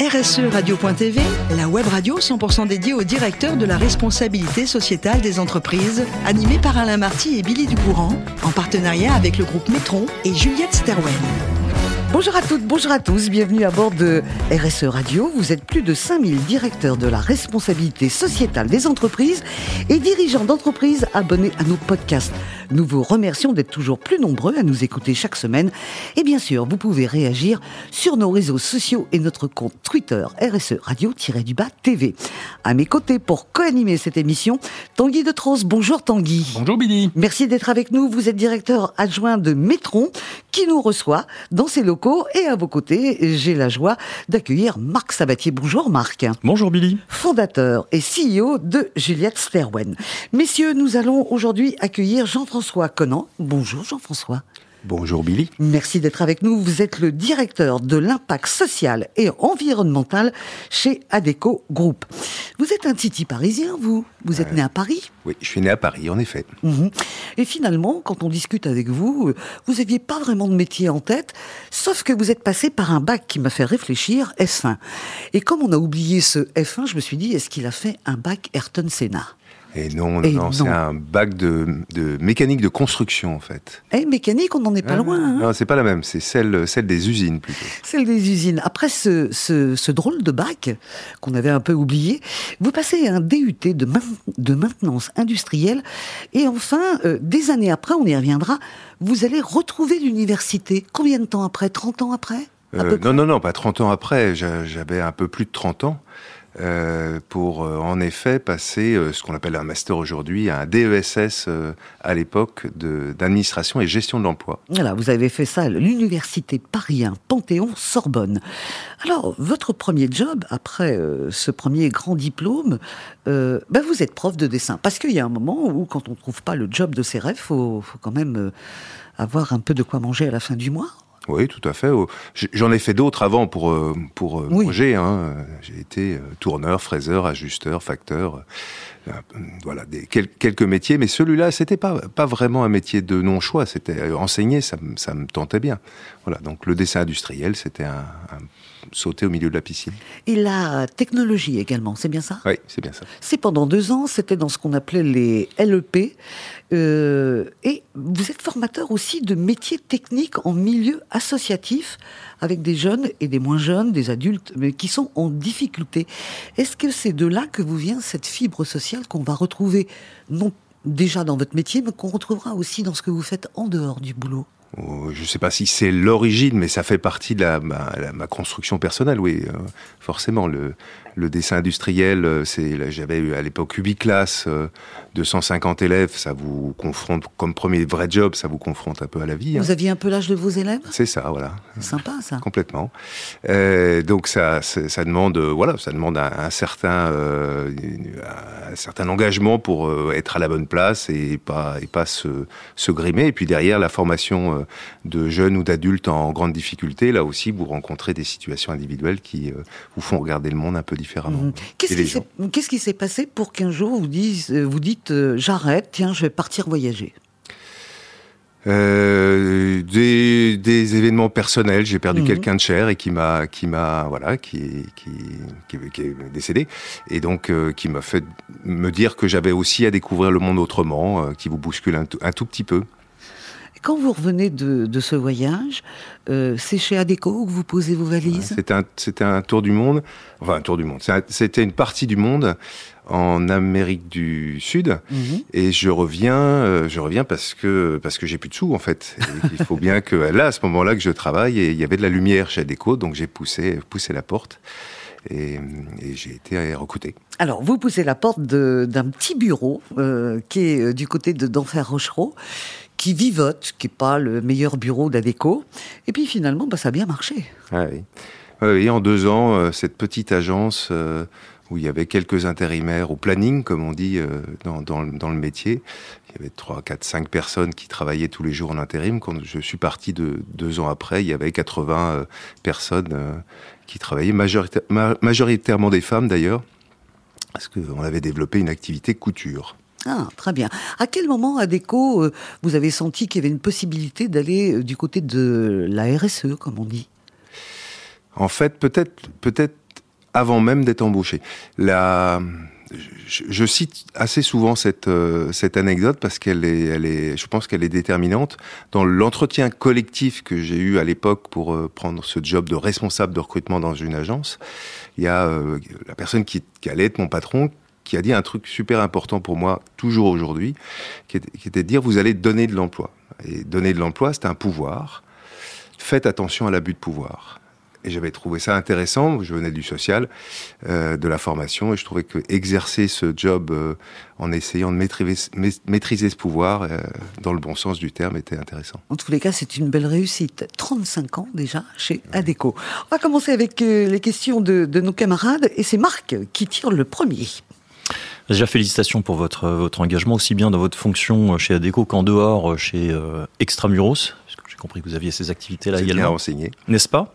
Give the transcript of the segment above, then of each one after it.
RSE Radio.tv, la web radio 100% dédiée aux directeurs de la responsabilité sociétale des entreprises, animée par Alain Marty et Billy Ducourant, en partenariat avec le groupe Metron et Juliette Sterwen. Bonjour à toutes, bonjour à tous, bienvenue à bord de RSE Radio. Vous êtes plus de 5000 directeurs de la responsabilité sociétale des entreprises et dirigeants d'entreprises abonnés à nos podcasts. Nous vous remercions d'être toujours plus nombreux à nous écouter chaque semaine. Et bien sûr, vous pouvez réagir sur nos réseaux sociaux et notre compte Twitter RSE Radio-du-Bas TV. À mes côtés pour co-animer cette émission, Tanguy de Tros. Bonjour Tanguy. Bonjour Billy. Merci d'être avec nous. Vous êtes directeur adjoint de Metron qui nous reçoit dans ses locaux et à vos côtés, j'ai la joie d'accueillir Marc Sabatier. Bonjour Marc. Bonjour Billy. Fondateur et CEO de Juliette Sterwen. Messieurs, nous allons aujourd'hui accueillir Jean-François Conan. Bonjour Jean-François. Bonjour Billy. Merci d'être avec nous. Vous êtes le directeur de l'impact social et environnemental chez Adeco Group. Vous êtes un titi parisien, vous Vous êtes né à Paris Oui, je suis né à Paris, en effet. Mhm. Et finalement, quand on discute avec vous, euh, vous n'aviez pas vraiment de métier en tête, sauf que vous êtes passé par un bac qui m'a fait réfléchir, S1. Et comme on a oublié ce F1, je me suis dit, est-ce qu'il a fait un bac Ayrton Senna? Et non, non, c'est un bac de, de, mécanique de construction en fait. Eh, mécanique, on n'en est pas Ah, loin. hein. Non, c'est pas la même, c'est celle, celle des usines plutôt. Celle des usines. Après ce, ce, ce drôle de bac qu'on avait un peu oublié, vous passez un DUT de, main- de maintenance industrielle et enfin, euh, des années après, on y reviendra, vous allez retrouver l'université. Combien de temps après? 30 ans après? Euh, non, non, non, pas 30 ans après, j'a- j'avais un peu plus de 30 ans. Euh, pour euh, en effet passer euh, ce qu'on appelle un master aujourd'hui, un DESS à l'époque d'administration et gestion de l'emploi. Voilà, vous avez fait ça à l'université Paris 1, Panthéon-Sorbonne. Alors, votre premier job, après ce premier grand diplôme, ben vous êtes prof de dessin. Parce qu'il y a un moment où, quand on ne trouve pas le job de ses rêves, faut, faut quand même avoir un peu de quoi manger à la fin du mois. Oui, tout à fait. Oh, J'en ai fait d'autres avant pour euh, pour euh, Oui. projet. Hein. J'ai été euh, tourneur, fraiseur, ajusteur, facteur. Euh, voilà, des, quel- quelques métiers. Mais celui-là, c'était pas pas vraiment un métier de non choix. C'était euh, enseigner, ça, me- ça me tentait bien. Voilà. Donc le dessin industriel, c'était un, un sauter au milieu de la piscine. Et la technologie également, c'est bien ça? Oui, c'est bien ça. C'est pendant deux ans, c'était dans ce qu'on appelait les LEP. Euh, et vous êtes formateur aussi de métiers techniques en milieu associatif, avec des jeunes et des moins jeunes, des adultes, mais qui sont en difficulté. Est-ce que c'est de là que vous vient cette fibre sociale qu'on va retrouver, non déjà dans votre métier, mais qu'on retrouvera aussi dans ce que vous faites en dehors du boulot? Oh, Je ne sais pas si c'est l'origine, mais ça fait partie de ma construction personnelle, oui, euh, forcément. Le, le dessin industriel, euh, c'est, j'avais eu à l'époque 8 classes, euh, 250 élèves, ça vous confronte, comme premier vrai job, ça vous confronte un peu à la vie. hein. Vous aviez un peu l'âge de vos élèves? C'est ça, voilà, C'est sympa ça. complètement. Euh, donc ça, demande, euh, voilà, ça demande un, un certain, euh, un certain engagement pour euh, être à la bonne place et pas et pas se, se grimer. Et puis derrière, la formation de jeunes ou d'adultes en grande difficulté, là aussi, vous rencontrez des situations individuelles qui vous font regarder le monde un peu différemment. Mhm. Qu'est-ce qui s'est- passé pour qu'un jour vous, dise- euh, vous dites euh, j'arrête, tiens, je vais partir voyager? Euh, des, des événements personnels. J'ai perdu Mhm. quelqu'un de cher et qui m'a, qui m'a, voilà, qui, qui, qui, qui est décédé, et donc euh, qui m'a fait me dire que j'avais aussi à découvrir le monde autrement, euh, qui vous bouscule un tout petit peu. Quand vous revenez de, de ce voyage, euh, c'est chez Adeco que vous posez vos valises C'était un, c'était un tour du monde, enfin un tour du monde. C'était une partie du monde en Amérique du Sud. Mhm. Et je reviens, euh, je reviens parce que parce que j'ai plus de sous en fait. Et Il faut bien que là, à ce moment-là, que je travaille et il y avait de la lumière chez Adeco, donc j'ai poussé poussé la porte et, et j'ai été recruté. Alors, vous poussez la porte de- d'un petit bureau euh, qui est du côté de d'Enfer Rochereau, qui vivote, qui n'est pas le meilleur bureau d'Adeco. Et puis finalement, bah, ça a bien marché. Ah oui. Ah oui, en deux ans, euh, cette petite agence euh, où il y avait quelques intérimaires au planning, comme on dit euh, dans, dans, le- métier. Il y avait trois, quatre, cinq personnes qui travaillaient tous les jours en intérim. Quand je suis parti de deux ans après, il y avait 80 euh, personnes qui travaillaient, majorita- ma- majoritairement des femmes d'ailleurs, parce qu'on avait développé une activité couture. Ah, très bien. À quel moment, Adeco, euh, vous avez senti qu'il y avait une possibilité d'aller euh, du côté de la RSE, comme on dit? En fait, peut-être, peut-être avant même d'être embauché. La, je, cite assez souvent cette, euh, cette anecdote parce qu'elle est, je pense qu'elle est déterminante. Dans l'entretien collectif que j'ai eu à l'époque pour prendre ce job de responsable de recrutement dans une agence, il y a la personne qui, allait être mon patron qui a dit un truc super important pour moi, toujours aujourd'hui, qui, était de dire vous allez donner de l'emploi. Et donner de l'emploi, c'est un pouvoir. Faites attention à l'abus de pouvoir. Et j'avais trouvé ça intéressant. Je venais du social, euh, de la formation, et je trouvais que exercer ce job euh, en essayant de maîtriser, maîtriser ce pouvoir, euh, dans le bon sens du terme, était intéressant. En tous les cas, c'est une belle réussite. 35 ans déjà chez Adeco. On va commencer avec les questions de, de, nos camarades, et c'est Marc qui tire le premier. Déjà, félicitations pour votre, votre engagement, aussi bien dans votre fonction chez Adeco qu'en dehors chez euh, Extramuros compris que vous aviez ces activités-là également. bien renseigné. N'est-ce pas?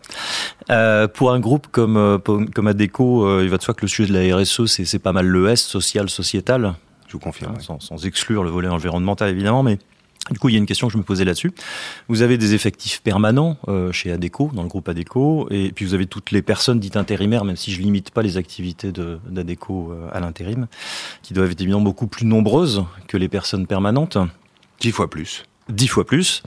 Euh, Pour un groupe comme, euh, comme ADECO, euh, il va de soi que le sujet de la RSE, c'est pas mal le S, social, sociétal. Je vous confirme. Sans, sans, exclure le volet environnemental, évidemment, mais du coup, il y a une question que je me posais là-dessus. Vous avez des effectifs permanents euh, chez ADECO, dans le groupe ADECO, et puis vous avez toutes les personnes dites intérimaires, même si je limite pas les activités d'ADECO euh, à l'intérim, qui doivent être évidemment beaucoup plus nombreuses que les personnes permanentes. Dix fois plus dix fois plus,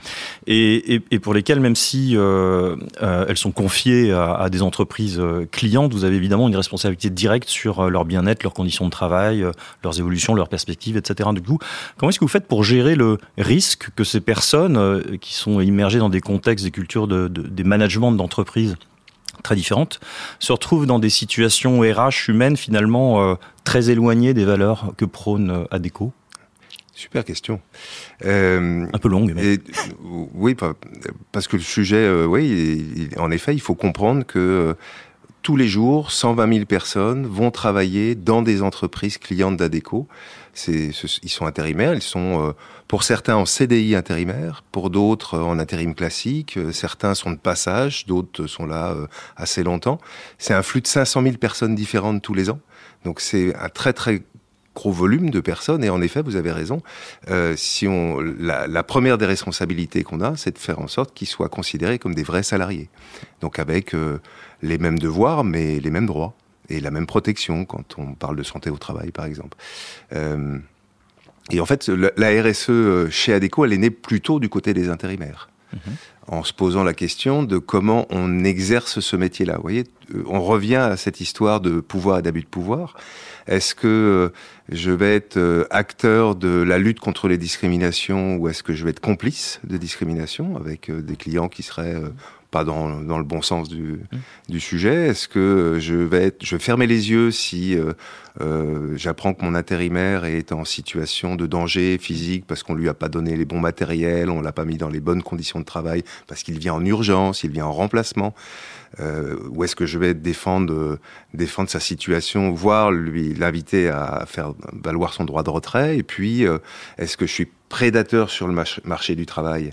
et, pour lesquelles, même si euh, euh, elles sont confiées à, des entreprises euh, clientes, vous avez évidemment une responsabilité directe sur leur bien-être, leurs conditions de travail, leurs évolutions, leurs perspectives, etc. Du coup, comment est-ce que vous faites pour gérer le risque que ces personnes qui sont immergées dans des contextes, des cultures, de des managements d'entreprises très différentes, se retrouvent dans des situations RH humaines finalement très éloignées des valeurs que prône ADECO Super question. Euh, un peu longue. Mais... Et, oui, parce que le sujet, euh, oui, il, en effet, il faut comprendre que euh, tous les jours, 120 000 personnes vont travailler dans des entreprises clientes d'ADECO. ils sont intérimaires, ils sont pour certains en CDI intérimaire, pour d'autres en intérim classique, certains sont de passage, d'autres sont là assez longtemps. C'est un flux de 500 000 personnes différentes tous les ans. Donc c'est un très très gros volume de personnes. Et en effet, vous avez raison. Euh, si on, la, première des responsabilités qu'on a, c'est de faire en sorte qu'ils soient considérés comme des vrais salariés. Donc avec euh, les mêmes devoirs, mais les mêmes droits et la même protection quand on parle de santé au travail, par exemple. Euh, et en fait, la, RSE chez Adeco, elle est née plutôt du côté des intérimaires. Mmh en se posant la question de comment on exerce ce métier-là. Vous voyez, euh, on revient à cette histoire de pouvoir et d'abus de pouvoir. Est-ce que euh, je vais être euh, acteur de la lutte contre les discriminations ou est-ce que je vais être complice de discrimination avec des clients qui seraient pas dans, dans, le bon sens du, mmh. du sujet. Est-ce que je vais, être, je vais fermer les yeux si euh, euh, j'apprends que mon intérimaire est en situation de danger physique parce qu'on lui a pas donné les bons matériels, on l'a pas mis dans les bonnes conditions de travail, parce qu'il vient en urgence, il vient en remplacement euh, Ou est-ce que je vais défendre, défendre sa situation, voire lui l'inviter à faire valoir son droit de retrait? Et puis, euh, est-ce que je suis prédateur sur le marché du travail?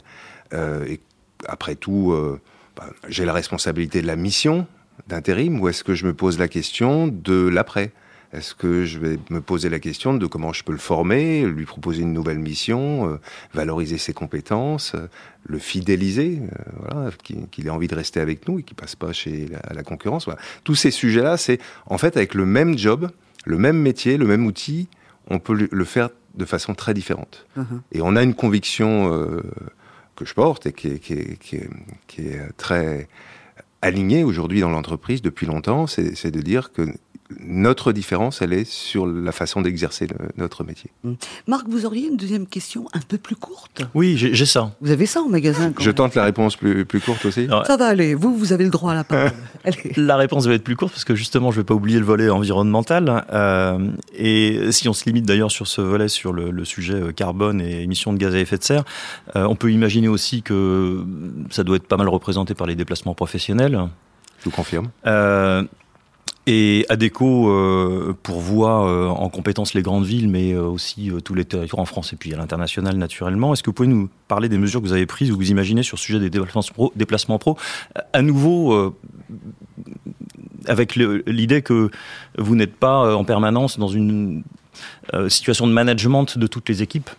Euh, et après tout, euh, bah, j'ai la responsabilité de la mission d'intérim ou est-ce que je me pose la question de l'après? Est-ce que je vais me poser la question de comment je peux le former, lui proposer une nouvelle mission, euh, valoriser ses compétences, euh, le fidéliser, euh, voilà, qu'il ait envie de rester avec nous et qu'il passe pas chez la, la concurrence. Voilà. Tous ces sujets-là, c'est en fait avec le même job, le même métier, le même outil, on peut le faire de façon très différente. Uh -huh. Et on a une conviction que je porte et qui est, qui est, très alignée aujourd'hui dans l'entreprise depuis longtemps, c'est de dire que notre différence, elle est sur la façon d'exercer notre métier. Mmh. Marc, vous auriez une deuxième question un peu plus courte? Oui, j'ai ça. Vous avez ça en magasin Je même. tente la réponse plus, plus courte aussi. Ouais. Ça va aller, vous, vous avez le droit à la parole. la réponse va être plus courte parce que justement, je ne vais pas oublier le volet environnemental. Euh, et si on se limite d'ailleurs sur ce volet, sur le, le, sujet carbone et émissions de gaz à effet de serre, euh, on peut imaginer aussi que ça doit être pas mal représenté par les déplacements professionnels. Je vous confirme. Euh, et ADECO euh, pourvoit euh, en compétence les grandes villes, mais euh, aussi tous les territoires en France et puis à l'international naturellement. Est-ce que vous pouvez nous parler des mesures que vous avez prises ou que vous imaginez sur le sujet des déplacements pro, déplacements pro à nouveau euh, avec l'idée que vous n'êtes pas en permanence dans une euh, situation de management de toutes les équipes?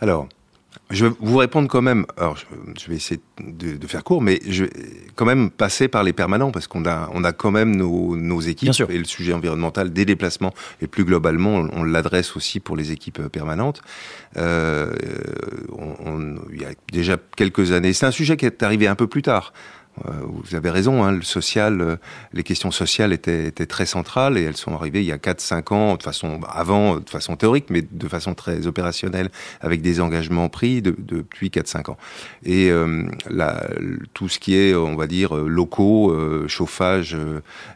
Alors, je vais vous répondre quand même. Alors, je, vais essayer de, faire court, mais je vais quand même passer par les permanents parce qu'on a, on a quand même nos, nos équipes et le sujet environnemental des déplacements et plus globalement, on, l'adresse aussi pour les équipes euh, permanentes. Euh, on, il y a déjà quelques années, c'est un sujet qui est arrivé un peu plus tard. Euh, vous avez raison, hein, le social, euh, les questions sociales étaient, très centrales et elles sont arrivées il y a 4-5 ans, de façon avant, de façon théorique, mais de façon très opérationnelle, avec des engagements pris de, depuis 4-5 ans. Et euh, tout ce qui est, on va dire, locaux, chauffage,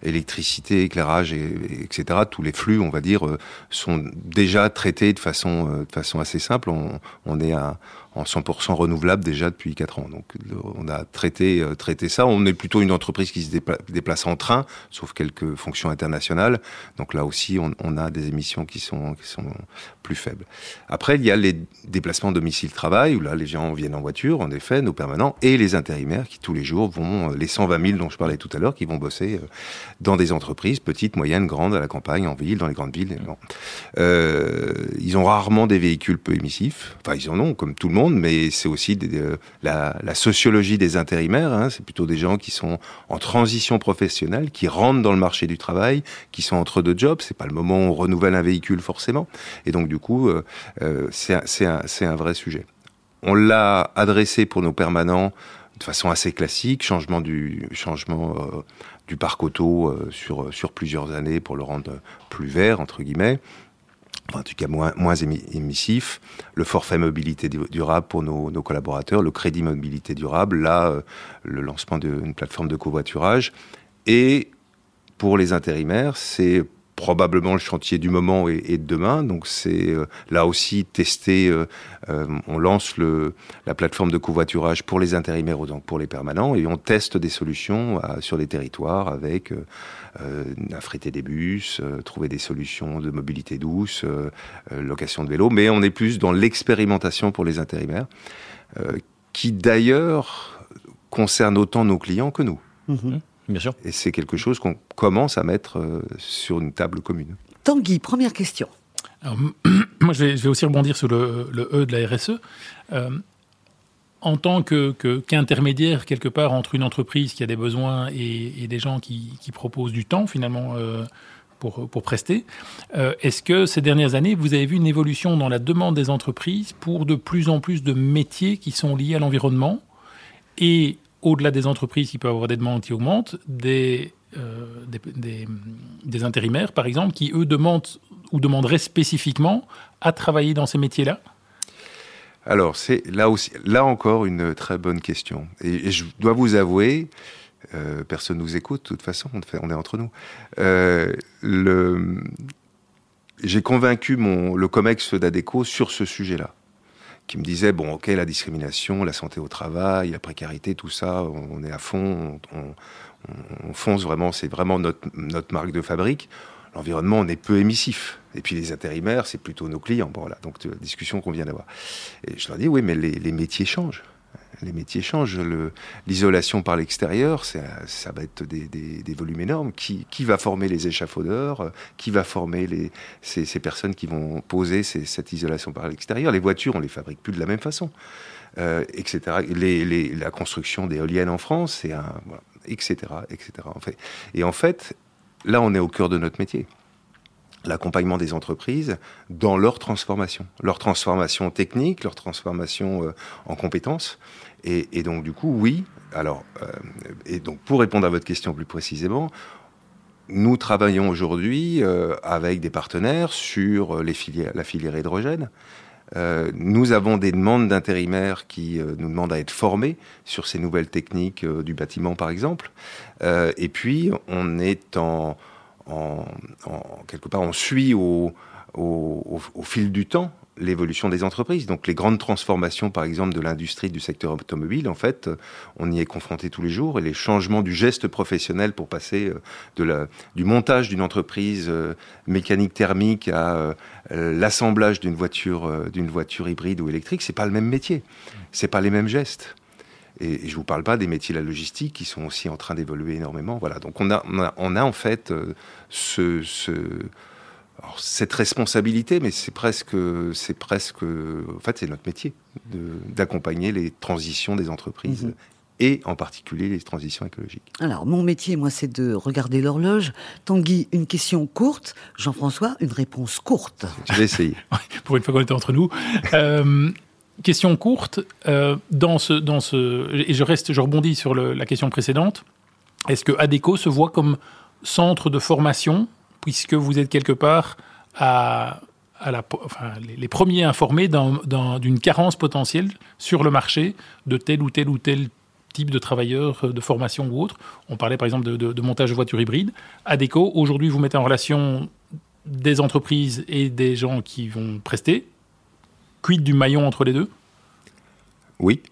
électricité, éclairage, et, etc., tous les flux, on va dire, sont déjà traités de façon, assez simple. On est à en 100% renouvelable déjà depuis 4 ans. Donc on a traité, euh, traité ça. On est plutôt une entreprise qui se déplace en train, sauf quelques fonctions internationales. Donc là aussi, on, a des émissions qui sont, qui sont plus faibles. Après, il y a les déplacements domicile-travail, où là, les gens viennent en voiture, en effet, nos permanents, et les intérimaires qui tous les jours vont, euh, les 120 000 dont je parlais tout à l'heure, qui vont bosser euh, dans des entreprises, petites, moyennes, grandes, à la campagne, en ville, dans les grandes villes. Ils ont rarement des véhicules peu émissifs. Enfin, ils en ont, comme tout le monde mais c'est aussi la, sociologie des intérimaires. Hein. c'est plutôt des gens qui sont en transition professionnelle, qui rentrent dans le marché du travail, qui sont entre deux jobs. C'est pas le moment où on renouvelle un véhicule forcément. Et donc du coup, euh, euh, c'est un, vrai sujet. On l'a adressé pour nos permanents de façon assez classique, changement du euh, parc auto sur plusieurs années pour le rendre plus vert entre guillemets en tout cas moins, moins émissif, le forfait mobilité durable pour nos, collaborateurs, le crédit mobilité durable, là, euh, le lancement d'une plateforme de covoiturage. Et pour les intérimaires, c'est probablement le chantier du moment et, de demain. Donc c'est euh, là aussi testé. Euh, on lance la plateforme de covoiturage pour les intérimaires, donc pour les permanents, et on teste des solutions sur des territoires avec euh, affréter des bus, euh, trouver des solutions de mobilité douce, euh, location de vélo, mais on est plus dans l'expérimentation pour les intérimaires, qui d'ailleurs concerne autant nos clients que nous. Mhm. Bien sûr. Et c'est quelque chose qu'on commence à mettre sur une table commune. Tanguy, première question. moi, je vais, aussi rebondir sur le, E de la RSE en tant qu'intermédiaire quelque part entre une entreprise qui a des besoins et, des gens qui, proposent du temps finalement euh, pour, pour, prester, euh, est-ce que ces dernières années, vous avez vu une évolution dans la demande des entreprises pour de plus en plus de métiers qui sont liés à l'environnement et au-delà des entreprises qui peuvent avoir des demandes qui augmentent, des, euh, des, intérimaires par exemple qui eux demandent ou demanderaient spécifiquement à travailler dans ces métiers-là? Alors, c'est là aussi, là encore, une très bonne question. Et, je dois vous avouer, euh, personne nous écoute, de toute façon, on, est entre nous. Euh, j'ai convaincu le COMEX d'ADECO sur ce sujet-là, qui me disait, bon, ok, la discrimination, la santé au travail, la précarité, tout ça, on, est à fond, on, on fonce vraiment, c'est vraiment notre, notre marque de fabrique l'environnement, on est peu émissif. Et puis les intérimaires, c'est plutôt nos clients. Bon, voilà, donc discussion qu'on vient d'avoir. Et je leur dis, oui, mais les, métiers changent. Les métiers changent. L'isolation par l'extérieur, ça, va être des, volumes énormes. Qui, va former les échafaudeurs? Qui va former ces, personnes qui vont poser cette isolation par l'extérieur? Les voitures, on les fabrique plus de la même façon, euh, etc. la construction d'éoliennes en France, c'est un, etc., etc. Et en fait, Là, on est au cœur de notre métier. L'accompagnement des entreprises dans leur transformation, leur transformation technique, leur transformation euh, en compétences. Et, donc, du coup, oui. Alors, euh, et donc, pour répondre à votre question plus précisément, nous travaillons aujourd'hui euh, avec des partenaires sur les filières, la filière hydrogène. nous avons des demandes d'intérimaires qui nous demandent à être formés sur ces nouvelles techniques du bâtiment, par exemple. et puis, on est en, en, quelque part, on suit au, fil du temps l'évolution des entreprises. Donc les grandes transformations, par exemple, de l'industrie du secteur automobile, en fait, on y est confronté tous les jours. Et les changements du geste professionnel pour passer euh, du montage d'une entreprise euh, mécanique thermique à euh, l'assemblage d'une voiture, d'une voiture hybride ou électrique, c'est pas le même métier, c'est pas les mêmes gestes. Et, je je vous parle pas des métiers de la logistique qui sont aussi en train d'évoluer énormément. Voilà. Donc on a, on a, en fait euh, ce, ce cette responsabilité, mais c'est presque, c'est presque, en fait, c'est notre métier d'accompagner les transitions des entreprises mhm. et en particulier les transitions écologiques. Alors, mon métier, moi, c'est de regarder l'horloge. Tanguy, une question courte. Jean-François, une réponse courte. Je vais essayer. Pour une fois qu'on est entre nous. Euh, question courte. Euh, dans ce, dans ce, et je reste, je rebondis sur la question précédente. Est-ce que ADECO se voit comme centre de formation, puisque vous êtes quelque part à, la, les premiers informés d'une carence potentielle sur le marché de tel ou tel ou tel type de travailleurs de formation ou autre? On parlait par exemple de, montage de voitures hybrides. ADECO, aujourd'hui, vous mettez en relation des entreprises et des gens qui vont prester. Quid du maillon entre les deux? Oui,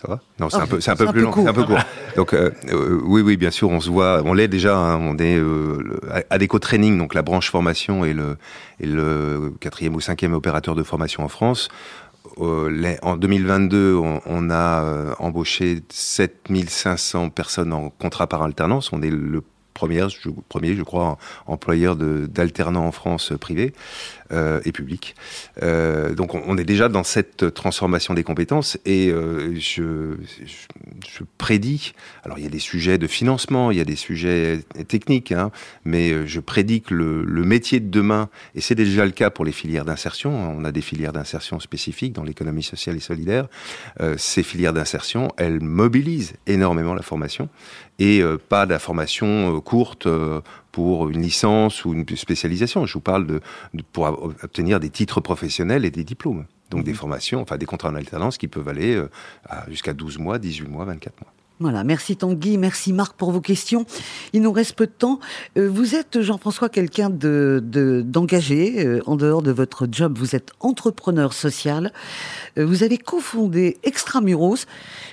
ça va? Non, c'est un peu, c'est un peu plus long, c'est un peu court. Donc euh, euh, oui, oui, bien sûr, on se voit, on l'est déjà. Hein, on est euh, Adeco Training, donc la branche formation et le, et le quatrième ou cinquième opérateur de formation en France. Euh, en 2022, on, on a embauché 7500 personnes en contrat par alternance. On est le première, premier, je crois, employeur d'alternants en France privé euh, et public. Euh, donc on, est déjà dans cette transformation des compétences et euh, je, je, prédis, alors il y a des sujets de financement, il y a des sujets techniques, hein, mais je prédis que le, le métier de demain, et c'est déjà le cas pour les filières d'insertion, on a des filières d'insertion spécifiques dans l'économie sociale et solidaire, ces filières d'insertion, elles mobilisent énormément la formation et pas de la formation courte pour une licence ou une spécialisation. Je vous parle de, pour obtenir des titres professionnels et des diplômes. Donc des mhm. formations, enfin des contrats en alternance qui peuvent aller euh, jusqu'à 12 mois, 18 mois, 24 mois. Voilà, merci Tanguy, merci Marc pour vos questions. Il nous reste peu de temps. Euh, vous êtes, Jean-François, quelqu'un de, d'engagé euh, en dehors de votre job. Vous êtes entrepreneur social. Euh, vous avez cofondé Extramuros.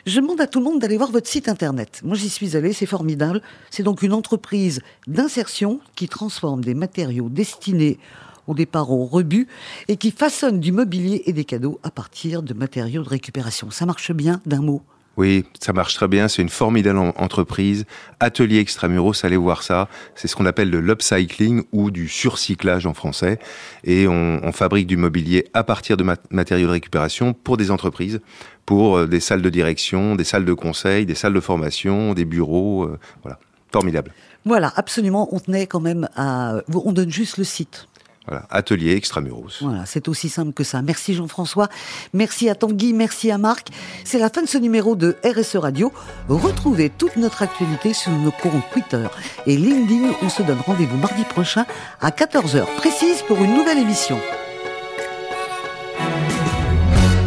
Je demande à tout le monde d'aller voir votre site internet. Moi, j'y suis allé, c'est formidable. C'est donc une entreprise d'insertion qui transforme des matériaux destinés au départ au rebut et qui façonne du mobilier et des cadeaux à partir de matériaux de récupération. Ça marche bien d'un mot oui, ça marche très bien. C'est une formidable entreprise. Atelier Extramuros, allez voir ça. C'est ce qu'on appelle de l'upcycling ou du surcyclage en français. Et on, fabrique du mobilier à partir de matériaux de récupération pour des entreprises, pour euh, des salles de direction, des salles de conseil, des salles de formation, des bureaux. Euh, voilà, formidable. Voilà, absolument. On tenait quand même à. On donne juste le site. Voilà, atelier extramuros. Voilà, c'est aussi simple que ça. Merci Jean-François, merci à Tanguy, merci à Marc. C'est la fin de ce numéro de RSE Radio. Retrouvez toute notre actualité sur nos comptes Twitter et LinkedIn. On se donne rendez-vous mardi prochain à 14h précise pour une nouvelle émission.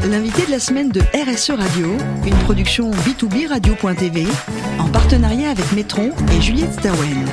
L'invité de la semaine de RSE Radio, une production B2B Radio.tv en partenariat avec Metron et Juliette Stawen.